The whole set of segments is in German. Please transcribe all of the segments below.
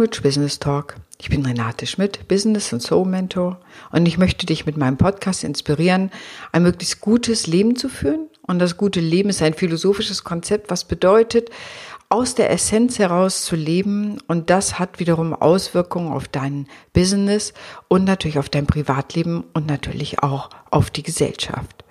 Rich Business Talk. Ich bin Renate Schmidt, Business und Soul Mentor und ich möchte dich mit meinem Podcast inspirieren, ein möglichst gutes Leben zu führen. Und das gute Leben ist ein philosophisches Konzept, was bedeutet, aus der Essenz heraus zu leben und das hat wiederum Auswirkungen auf dein Business und natürlich auf dein Privatleben und natürlich auch auf die Gesellschaft.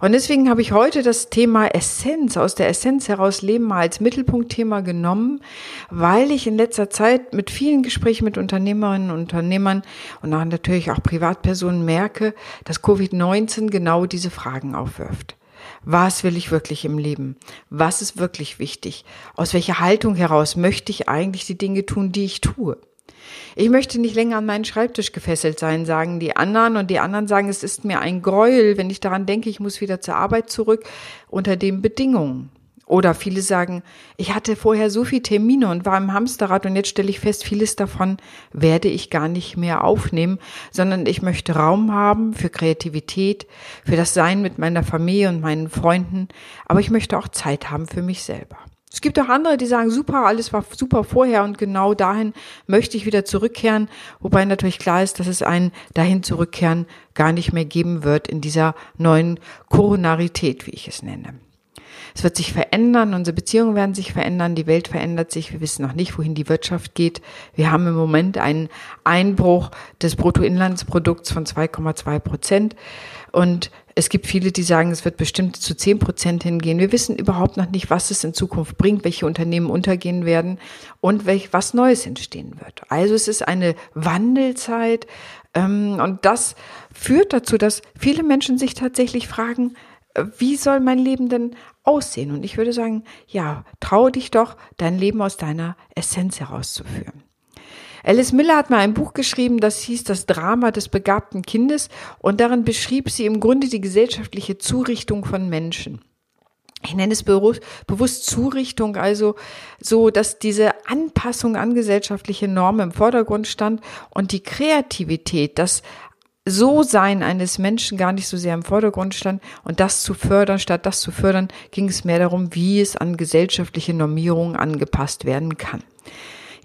Und deswegen habe ich heute das Thema Essenz, aus der Essenz heraus Leben mal als Mittelpunktthema genommen, weil ich in letzter Zeit mit vielen Gesprächen mit Unternehmerinnen und Unternehmern und natürlich auch Privatpersonen merke, dass Covid-19 genau diese Fragen aufwirft. Was will ich wirklich im Leben? Was ist wirklich wichtig? Aus welcher Haltung heraus möchte ich eigentlich die Dinge tun, die ich tue? Ich möchte nicht länger an meinen Schreibtisch gefesselt sein, sagen die anderen, und die anderen sagen, es ist mir ein Gräuel, wenn ich daran denke, ich muss wieder zur Arbeit zurück unter den Bedingungen. Oder viele sagen, ich hatte vorher so viele Termine und war im Hamsterrad und jetzt stelle ich fest, vieles davon werde ich gar nicht mehr aufnehmen, sondern ich möchte Raum haben für Kreativität, für das Sein mit meiner Familie und meinen Freunden, aber ich möchte auch Zeit haben für mich selber. Es gibt auch andere, die sagen, super, alles war super vorher und genau dahin möchte ich wieder zurückkehren, wobei natürlich klar ist, dass es ein dahin zurückkehren gar nicht mehr geben wird in dieser neuen Koronarität, wie ich es nenne. Es wird sich verändern, unsere Beziehungen werden sich verändern, die Welt verändert sich, wir wissen noch nicht, wohin die Wirtschaft geht. Wir haben im Moment einen Einbruch des Bruttoinlandsprodukts von 2,2 Prozent und es gibt viele, die sagen, es wird bestimmt zu 10 Prozent hingehen. Wir wissen überhaupt noch nicht, was es in Zukunft bringt, welche Unternehmen untergehen werden und welch, was Neues entstehen wird. Also es ist eine Wandelzeit ähm, und das führt dazu, dass viele Menschen sich tatsächlich fragen, wie soll mein Leben denn aussehen? Und ich würde sagen, ja, traue dich doch, dein Leben aus deiner Essenz herauszuführen. Alice Miller hat mal ein Buch geschrieben, das hieß Das Drama des begabten Kindes und darin beschrieb sie im Grunde die gesellschaftliche Zurichtung von Menschen. Ich nenne es bewusst Zurichtung, also so, dass diese Anpassung an gesellschaftliche Normen im Vordergrund stand und die Kreativität, das so-Sein eines Menschen gar nicht so sehr im Vordergrund stand und das zu fördern, statt das zu fördern, ging es mehr darum, wie es an gesellschaftliche Normierungen angepasst werden kann.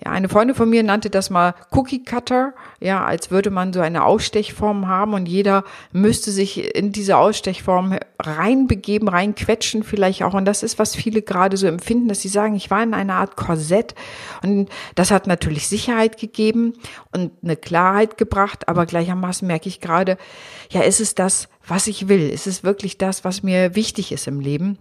Ja, eine Freundin von mir nannte das mal Cookie Cutter, ja, als würde man so eine Ausstechform haben und jeder müsste sich in diese Ausstechform reinbegeben, reinquetschen vielleicht auch. Und das ist, was viele gerade so empfinden, dass sie sagen, ich war in einer Art Korsett und das hat natürlich Sicherheit gegeben und eine Klarheit gebracht, aber gleichermaßen merke ich gerade, ja, ist es das, was ich will? Ist es wirklich das, was mir wichtig ist im Leben?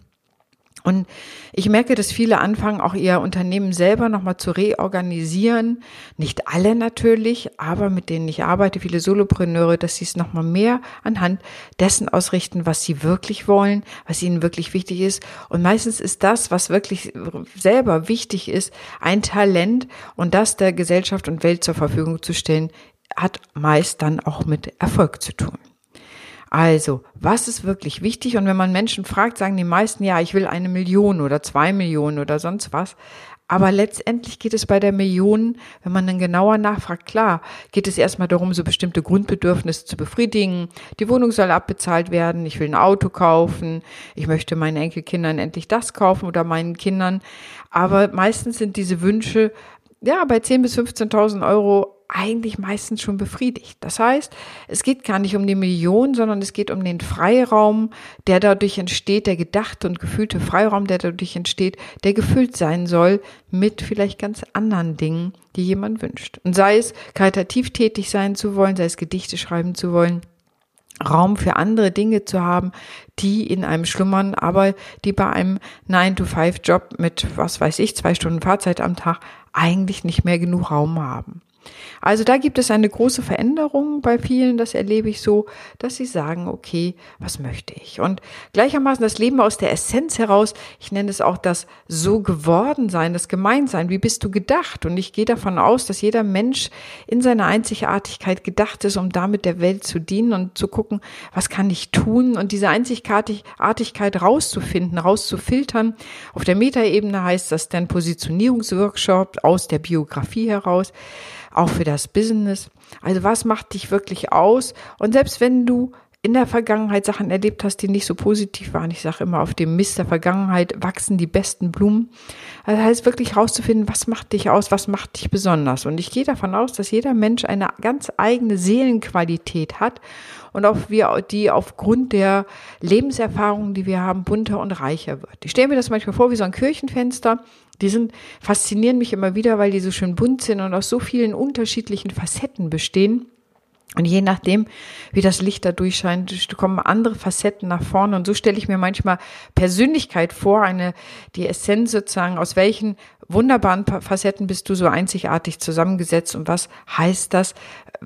Und ich merke, dass viele anfangen, auch ihr Unternehmen selber nochmal zu reorganisieren. Nicht alle natürlich, aber mit denen ich arbeite, viele Solopreneure, dass sie es nochmal mehr anhand dessen ausrichten, was sie wirklich wollen, was ihnen wirklich wichtig ist. Und meistens ist das, was wirklich selber wichtig ist, ein Talent und das der Gesellschaft und Welt zur Verfügung zu stellen, hat meist dann auch mit Erfolg zu tun. Also, was ist wirklich wichtig? Und wenn man Menschen fragt, sagen die meisten, ja, ich will eine Million oder zwei Millionen oder sonst was. Aber letztendlich geht es bei der Million, wenn man dann genauer nachfragt, klar, geht es erstmal darum, so bestimmte Grundbedürfnisse zu befriedigen. Die Wohnung soll abbezahlt werden, ich will ein Auto kaufen, ich möchte meinen Enkelkindern endlich das kaufen oder meinen Kindern. Aber meistens sind diese Wünsche, ja, bei 10.000 bis 15.000 Euro eigentlich meistens schon befriedigt. Das heißt, es geht gar nicht um die Million, sondern es geht um den Freiraum, der dadurch entsteht, der gedachte und gefühlte Freiraum, der dadurch entsteht, der gefüllt sein soll mit vielleicht ganz anderen Dingen, die jemand wünscht. Und sei es karitativ tätig sein zu wollen, sei es Gedichte schreiben zu wollen, Raum für andere Dinge zu haben, die in einem schlummern, aber die bei einem 9-to-5-Job mit, was weiß ich, zwei Stunden Fahrzeit am Tag eigentlich nicht mehr genug Raum haben. Also da gibt es eine große Veränderung bei vielen, das erlebe ich so, dass sie sagen, okay, was möchte ich? Und gleichermaßen das Leben aus der Essenz heraus, ich nenne es auch das so geworden sein, das Gemeinsein, wie bist du gedacht? Und ich gehe davon aus, dass jeder Mensch in seiner Einzigartigkeit gedacht ist, um damit der Welt zu dienen und zu gucken, was kann ich tun und diese Einzigartigkeit rauszufinden, rauszufiltern. Auf der Metaebene heißt das dann Positionierungsworkshop aus der Biografie heraus auch für das Business. Also was macht dich wirklich aus? Und selbst wenn du in der Vergangenheit Sachen erlebt hast, die nicht so positiv waren. Ich sage immer, auf dem Mist der Vergangenheit wachsen die besten Blumen. Also das heißt wirklich herauszufinden, was macht dich aus, was macht dich besonders. Und ich gehe davon aus, dass jeder Mensch eine ganz eigene Seelenqualität hat und auch wir, die aufgrund der Lebenserfahrungen, die wir haben, bunter und reicher wird. Ich stelle mir das manchmal vor wie so ein Kirchenfenster. Die sind, faszinieren mich immer wieder, weil die so schön bunt sind und aus so vielen unterschiedlichen Facetten bestehen. Und je nachdem, wie das Licht da durchscheint, kommen andere Facetten nach vorne. Und so stelle ich mir manchmal Persönlichkeit vor, eine, die Essenz sozusagen, aus welchen wunderbaren Facetten bist du so einzigartig zusammengesetzt und was heißt das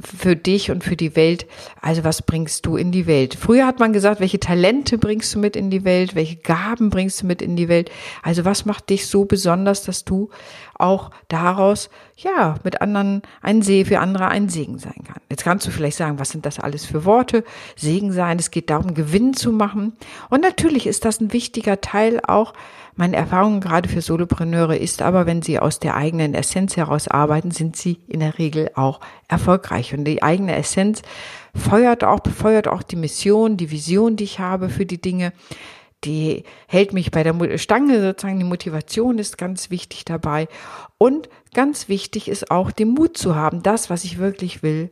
für dich und für die Welt? Also was bringst du in die Welt? Früher hat man gesagt, welche Talente bringst du mit in die Welt? Welche Gaben bringst du mit in die Welt? Also was macht dich so besonders, dass du auch daraus, ja, mit anderen ein See für andere ein Segen sein kann? Jetzt kannst du vielleicht sagen, was sind das alles für Worte? Segen sein, es geht darum, Gewinn zu machen. Und natürlich ist das ein wichtiger Teil auch meine Erfahrung gerade für Solopreneure ist aber, wenn sie aus der eigenen Essenz heraus arbeiten, sind sie in der Regel auch erfolgreich. Und die eigene Essenz feuert auch, befeuert auch die Mission, die Vision, die ich habe für die Dinge. Die hält mich bei der Stange sozusagen. Die Motivation ist ganz wichtig dabei. Und ganz wichtig ist auch, den Mut zu haben, das, was ich wirklich will,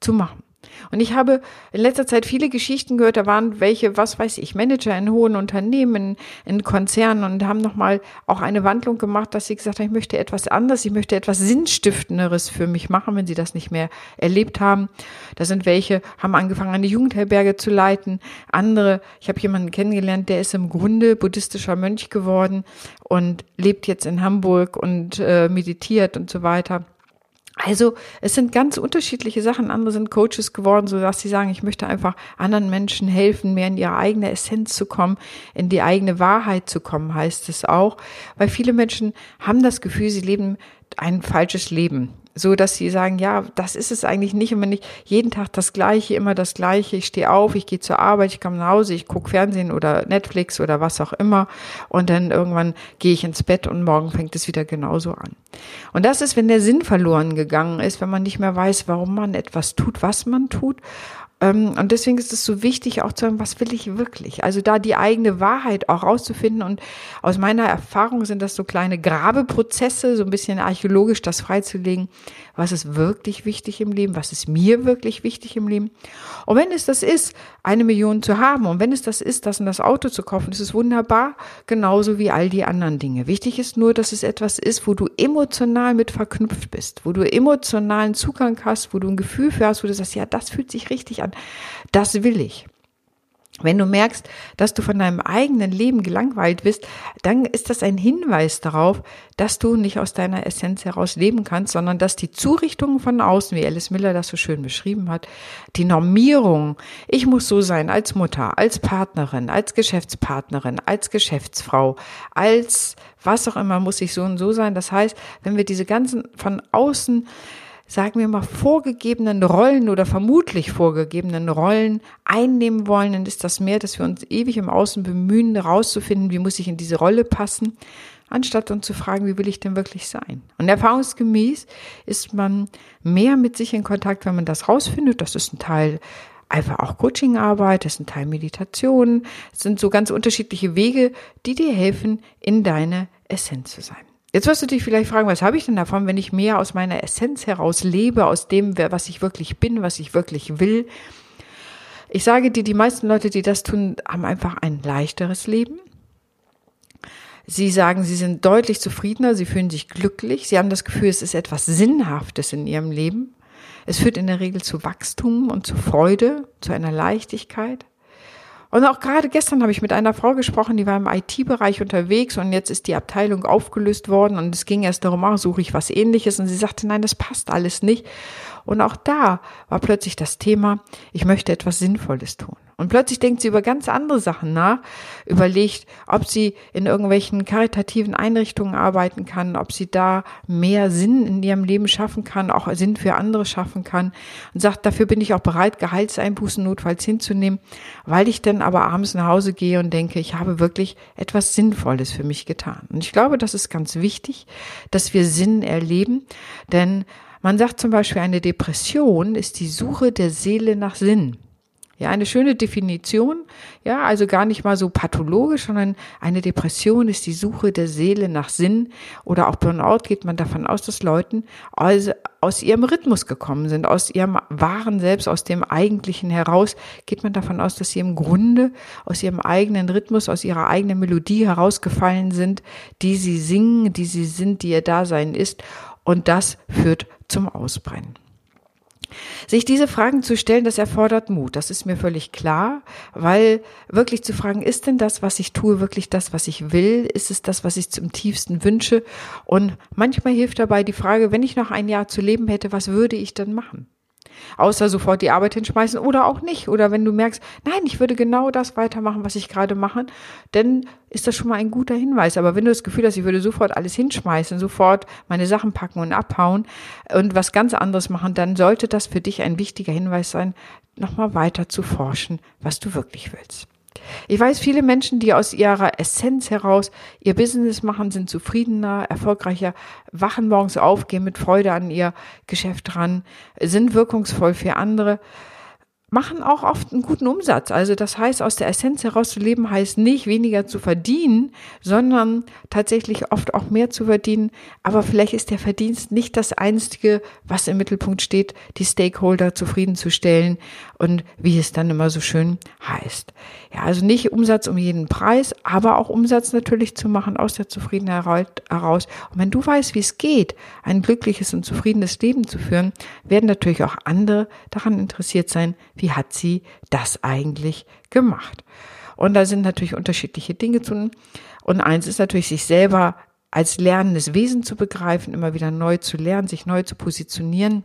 zu machen. Und ich habe in letzter Zeit viele Geschichten gehört, da waren welche, was weiß ich, Manager in hohen Unternehmen, in Konzernen und haben nochmal auch eine Wandlung gemacht, dass sie gesagt haben, ich möchte etwas anderes, ich möchte etwas Sinnstiftenderes für mich machen, wenn sie das nicht mehr erlebt haben. Da sind welche, haben angefangen, eine Jugendherberge zu leiten. Andere, ich habe jemanden kennengelernt, der ist im Grunde buddhistischer Mönch geworden und lebt jetzt in Hamburg und äh, meditiert und so weiter. Also es sind ganz unterschiedliche Sachen. Andere sind Coaches geworden, so dass sie sagen, ich möchte einfach anderen Menschen helfen, mehr in ihre eigene Essenz zu kommen, in die eigene Wahrheit zu kommen, heißt es auch. Weil viele Menschen haben das Gefühl, sie leben ein falsches Leben so dass sie sagen, ja, das ist es eigentlich nicht immer nicht jeden Tag das Gleiche, immer das Gleiche. Ich stehe auf, ich gehe zur Arbeit, ich komme nach Hause, ich gucke Fernsehen oder Netflix oder was auch immer und dann irgendwann gehe ich ins Bett und morgen fängt es wieder genauso an. Und das ist, wenn der Sinn verloren gegangen ist, wenn man nicht mehr weiß, warum man etwas tut, was man tut und deswegen ist es so wichtig, auch zu sagen, was will ich wirklich? Also da die eigene Wahrheit auch rauszufinden. Und aus meiner Erfahrung sind das so kleine Grabeprozesse, so ein bisschen archäologisch das freizulegen. Was ist wirklich wichtig im Leben? Was ist mir wirklich wichtig im Leben? Und wenn es das ist, eine Million zu haben und wenn es das ist, das und das Auto zu kaufen, ist wunderbar, genauso wie all die anderen Dinge. Wichtig ist nur, dass es etwas ist, wo du emotional mit verknüpft bist, wo du emotionalen Zugang hast, wo du ein Gefühl für hast, wo du sagst, ja, das fühlt sich richtig an das will ich. Wenn du merkst, dass du von deinem eigenen Leben gelangweilt bist, dann ist das ein Hinweis darauf, dass du nicht aus deiner Essenz heraus leben kannst, sondern dass die Zurichtungen von außen, wie Alice Miller das so schön beschrieben hat, die Normierung, ich muss so sein als Mutter, als Partnerin, als Geschäftspartnerin, als Geschäftsfrau, als was auch immer muss ich so und so sein. Das heißt, wenn wir diese ganzen von außen sagen wir mal, vorgegebenen Rollen oder vermutlich vorgegebenen Rollen einnehmen wollen, dann ist das mehr, dass wir uns ewig im Außen bemühen, herauszufinden, wie muss ich in diese Rolle passen, anstatt uns zu fragen, wie will ich denn wirklich sein? Und erfahrungsgemäß ist man mehr mit sich in Kontakt, wenn man das rausfindet. Das ist ein Teil einfach auch Coachingarbeit, das ist ein Teil Meditation. Es sind so ganz unterschiedliche Wege, die dir helfen, in deine Essenz zu sein. Jetzt wirst du dich vielleicht fragen, was habe ich denn davon, wenn ich mehr aus meiner Essenz heraus lebe, aus dem, was ich wirklich bin, was ich wirklich will? Ich sage dir, die meisten Leute, die das tun, haben einfach ein leichteres Leben. Sie sagen, sie sind deutlich zufriedener, sie fühlen sich glücklich, sie haben das Gefühl, es ist etwas Sinnhaftes in ihrem Leben. Es führt in der Regel zu Wachstum und zu Freude, zu einer Leichtigkeit. Und auch gerade gestern habe ich mit einer Frau gesprochen, die war im IT-Bereich unterwegs und jetzt ist die Abteilung aufgelöst worden und es ging erst darum, ach, suche ich was ähnliches und sie sagte, nein, das passt alles nicht. Und auch da war plötzlich das Thema, ich möchte etwas Sinnvolles tun. Und plötzlich denkt sie über ganz andere Sachen nach, überlegt, ob sie in irgendwelchen karitativen Einrichtungen arbeiten kann, ob sie da mehr Sinn in ihrem Leben schaffen kann, auch Sinn für andere schaffen kann und sagt, dafür bin ich auch bereit, Gehaltseinbußen notfalls hinzunehmen, weil ich dann aber abends nach Hause gehe und denke, ich habe wirklich etwas Sinnvolles für mich getan. Und ich glaube, das ist ganz wichtig, dass wir Sinn erleben, denn man sagt zum Beispiel, eine Depression ist die Suche der Seele nach Sinn. Ja, eine schöne Definition. Ja, also gar nicht mal so pathologisch, sondern eine Depression ist die Suche der Seele nach Sinn. Oder auch Burnout geht man davon aus, dass Leuten also aus ihrem Rhythmus gekommen sind, aus ihrem wahren Selbst, aus dem Eigentlichen heraus, geht man davon aus, dass sie im Grunde aus ihrem eigenen Rhythmus, aus ihrer eigenen Melodie herausgefallen sind, die sie singen, die sie sind, die ihr Dasein ist. Und das führt zum Ausbrennen. Sich diese Fragen zu stellen, das erfordert Mut. Das ist mir völlig klar, weil wirklich zu fragen, ist denn das, was ich tue, wirklich das, was ich will? Ist es das, was ich zum tiefsten wünsche? Und manchmal hilft dabei die Frage, wenn ich noch ein Jahr zu leben hätte, was würde ich dann machen? Außer sofort die Arbeit hinschmeißen oder auch nicht. Oder wenn du merkst, nein, ich würde genau das weitermachen, was ich gerade mache, dann ist das schon mal ein guter Hinweis. Aber wenn du das Gefühl hast, ich würde sofort alles hinschmeißen, sofort meine Sachen packen und abhauen und was ganz anderes machen, dann sollte das für dich ein wichtiger Hinweis sein, nochmal weiter zu forschen, was du wirklich willst. Ich weiß, viele Menschen, die aus ihrer Essenz heraus ihr Business machen, sind zufriedener, erfolgreicher, wachen morgens auf, gehen mit Freude an ihr Geschäft ran, sind wirkungsvoll für andere machen auch oft einen guten Umsatz. Also das heißt, aus der Essenz heraus zu leben heißt nicht weniger zu verdienen, sondern tatsächlich oft auch mehr zu verdienen. Aber vielleicht ist der Verdienst nicht das Einzige, was im Mittelpunkt steht, die Stakeholder zufriedenzustellen und wie es dann immer so schön heißt. Ja, also nicht Umsatz um jeden Preis, aber auch Umsatz natürlich zu machen aus der Zufriedenheit heraus. Und wenn du weißt, wie es geht, ein glückliches und zufriedenes Leben zu führen, werden natürlich auch andere daran interessiert sein, wie hat sie das eigentlich gemacht? Und da sind natürlich unterschiedliche Dinge zu tun. Und eins ist natürlich, sich selber als lernendes Wesen zu begreifen, immer wieder neu zu lernen, sich neu zu positionieren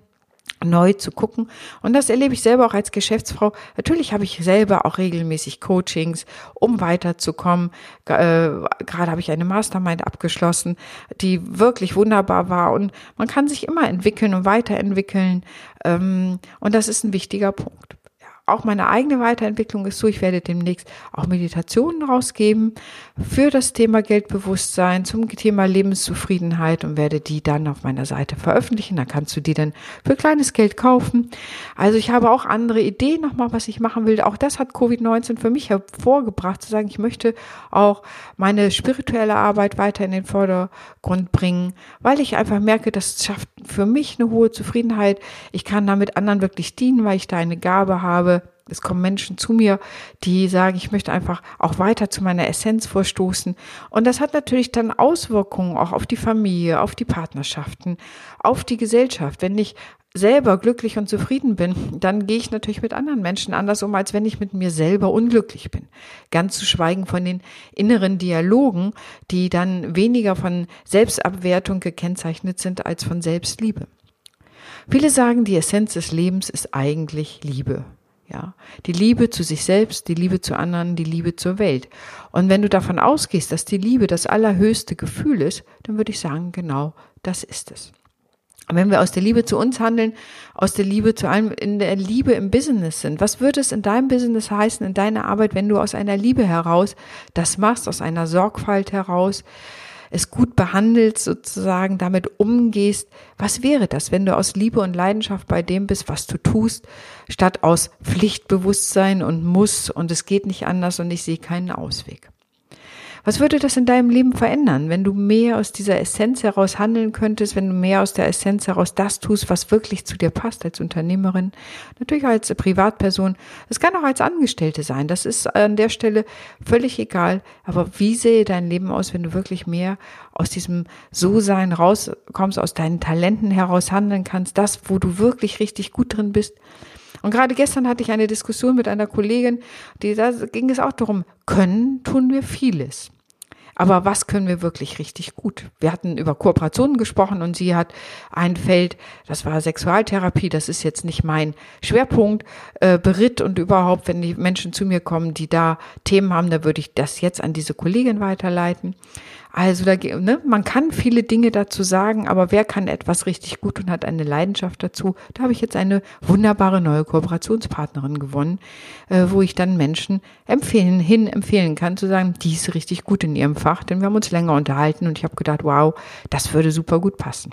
neu zu gucken. Und das erlebe ich selber auch als Geschäftsfrau. Natürlich habe ich selber auch regelmäßig Coachings, um weiterzukommen. Äh, gerade habe ich eine Mastermind abgeschlossen, die wirklich wunderbar war. Und man kann sich immer entwickeln und weiterentwickeln. Ähm, und das ist ein wichtiger Punkt auch meine eigene Weiterentwicklung ist so, ich werde demnächst auch Meditationen rausgeben für das Thema Geldbewusstsein, zum Thema Lebenszufriedenheit und werde die dann auf meiner Seite veröffentlichen. Da kannst du die dann für kleines Geld kaufen. Also ich habe auch andere Ideen nochmal, was ich machen will. Auch das hat Covid-19 für mich hervorgebracht, zu sagen, ich möchte auch meine spirituelle Arbeit weiter in den Vordergrund bringen, weil ich einfach merke, das schafft für mich eine hohe Zufriedenheit. Ich kann damit anderen wirklich dienen, weil ich da eine Gabe habe es kommen Menschen zu mir, die sagen, ich möchte einfach auch weiter zu meiner Essenz vorstoßen. Und das hat natürlich dann Auswirkungen auch auf die Familie, auf die Partnerschaften, auf die Gesellschaft. Wenn ich selber glücklich und zufrieden bin, dann gehe ich natürlich mit anderen Menschen anders um, als wenn ich mit mir selber unglücklich bin. Ganz zu schweigen von den inneren Dialogen, die dann weniger von Selbstabwertung gekennzeichnet sind als von Selbstliebe. Viele sagen, die Essenz des Lebens ist eigentlich Liebe. Ja, die Liebe zu sich selbst, die Liebe zu anderen, die Liebe zur Welt. Und wenn du davon ausgehst, dass die Liebe das allerhöchste Gefühl ist, dann würde ich sagen, genau das ist es. Und wenn wir aus der Liebe zu uns handeln, aus der Liebe zu allem, in der Liebe im Business sind, was würde es in deinem Business heißen, in deiner Arbeit, wenn du aus einer Liebe heraus das machst, aus einer Sorgfalt heraus, es gut behandelst, sozusagen damit umgehst. Was wäre das, wenn du aus Liebe und Leidenschaft bei dem bist, was du tust, statt aus Pflichtbewusstsein und muss und es geht nicht anders und ich sehe keinen Ausweg? Was würde das in deinem Leben verändern, wenn du mehr aus dieser Essenz heraus handeln könntest, wenn du mehr aus der Essenz heraus das tust, was wirklich zu dir passt als Unternehmerin, natürlich als Privatperson, es kann auch als Angestellte sein, das ist an der Stelle völlig egal, aber wie sehe dein Leben aus, wenn du wirklich mehr aus diesem So-Sein rauskommst, aus deinen Talenten heraus handeln kannst, das, wo du wirklich richtig gut drin bist, und gerade gestern hatte ich eine Diskussion mit einer Kollegin, die da ging es auch darum, können tun wir vieles. Aber was können wir wirklich richtig gut? Wir hatten über Kooperationen gesprochen und sie hat ein Feld, das war Sexualtherapie, das ist jetzt nicht mein Schwerpunkt, äh, beritt und überhaupt, wenn die Menschen zu mir kommen, die da Themen haben, da würde ich das jetzt an diese Kollegin weiterleiten. Also da, ne, man kann viele Dinge dazu sagen, aber wer kann etwas richtig gut und hat eine Leidenschaft dazu? Da habe ich jetzt eine wunderbare neue Kooperationspartnerin gewonnen, äh, wo ich dann Menschen empfehlen, hin empfehlen kann, zu sagen, die ist richtig gut in ihrem Fach, denn wir haben uns länger unterhalten und ich habe gedacht, wow, das würde super gut passen.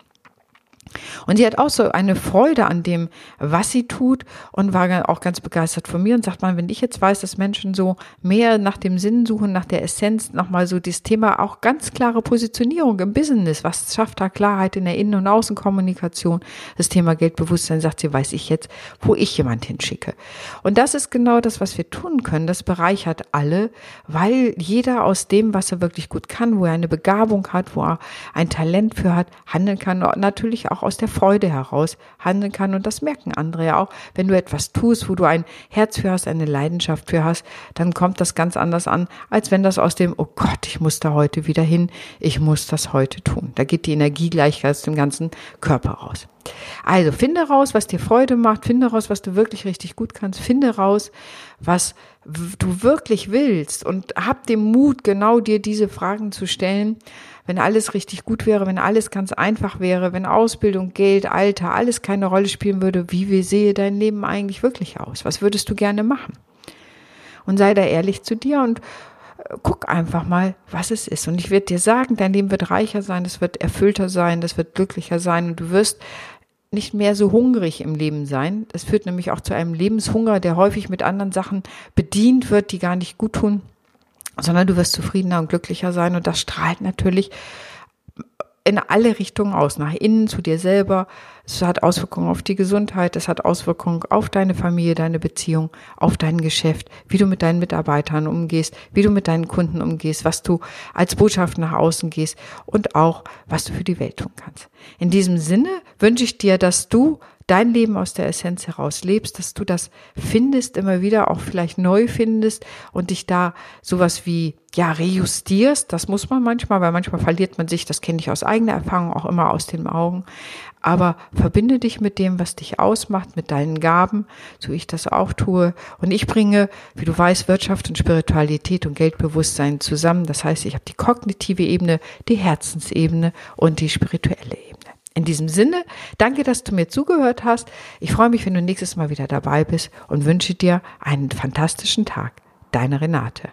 Und sie hat auch so eine Freude an dem, was sie tut und war auch ganz begeistert von mir und sagt man, wenn ich jetzt weiß, dass Menschen so mehr nach dem Sinn suchen, nach der Essenz, nochmal so das Thema auch ganz klare Positionierung im Business, was schafft da Klarheit in der Innen- und Außenkommunikation, das Thema Geldbewusstsein, sagt sie, weiß ich jetzt, wo ich jemand hinschicke. Und das ist genau das, was wir tun können. Das bereichert alle, weil jeder aus dem, was er wirklich gut kann, wo er eine Begabung hat, wo er ein Talent für hat, handeln kann natürlich auch aus der Freude heraus handeln kann. Und das merken andere ja auch. Wenn du etwas tust, wo du ein Herz für hast, eine Leidenschaft für hast, dann kommt das ganz anders an, als wenn das aus dem, oh Gott, ich muss da heute wieder hin, ich muss das heute tun. Da geht die Energie gleich aus dem ganzen Körper raus. Also finde raus, was dir Freude macht, finde raus, was du wirklich richtig gut kannst, finde raus, was du wirklich willst und hab den Mut, genau dir diese Fragen zu stellen wenn alles richtig gut wäre, wenn alles ganz einfach wäre, wenn Ausbildung, Geld, Alter, alles keine Rolle spielen würde, wie wie sehe dein Leben eigentlich wirklich aus? Was würdest du gerne machen? Und sei da ehrlich zu dir und äh, guck einfach mal, was es ist. Und ich werde dir sagen, dein Leben wird reicher sein, es wird erfüllter sein, es wird glücklicher sein und du wirst nicht mehr so hungrig im Leben sein. Das führt nämlich auch zu einem Lebenshunger, der häufig mit anderen Sachen bedient wird, die gar nicht gut tun sondern du wirst zufriedener und glücklicher sein und das strahlt natürlich in alle Richtungen aus, nach innen zu dir selber. Es hat Auswirkungen auf die Gesundheit, es hat Auswirkungen auf deine Familie, deine Beziehung, auf dein Geschäft, wie du mit deinen Mitarbeitern umgehst, wie du mit deinen Kunden umgehst, was du als Botschaft nach außen gehst und auch, was du für die Welt tun kannst. In diesem Sinne wünsche ich dir, dass du dein Leben aus der Essenz heraus lebst, dass du das findest, immer wieder auch vielleicht neu findest und dich da sowas wie, ja, rejustierst. Das muss man manchmal, weil manchmal verliert man sich, das kenne ich aus eigener Erfahrung auch immer aus den Augen. Aber verbinde dich mit dem, was dich ausmacht, mit deinen Gaben, so ich das auch tue. Und ich bringe, wie du weißt, Wirtschaft und Spiritualität und Geldbewusstsein zusammen. Das heißt, ich habe die kognitive Ebene, die Herzensebene und die spirituelle Ebene. In diesem Sinne, danke, dass du mir zugehört hast. Ich freue mich, wenn du nächstes Mal wieder dabei bist und wünsche dir einen fantastischen Tag. Deine Renate.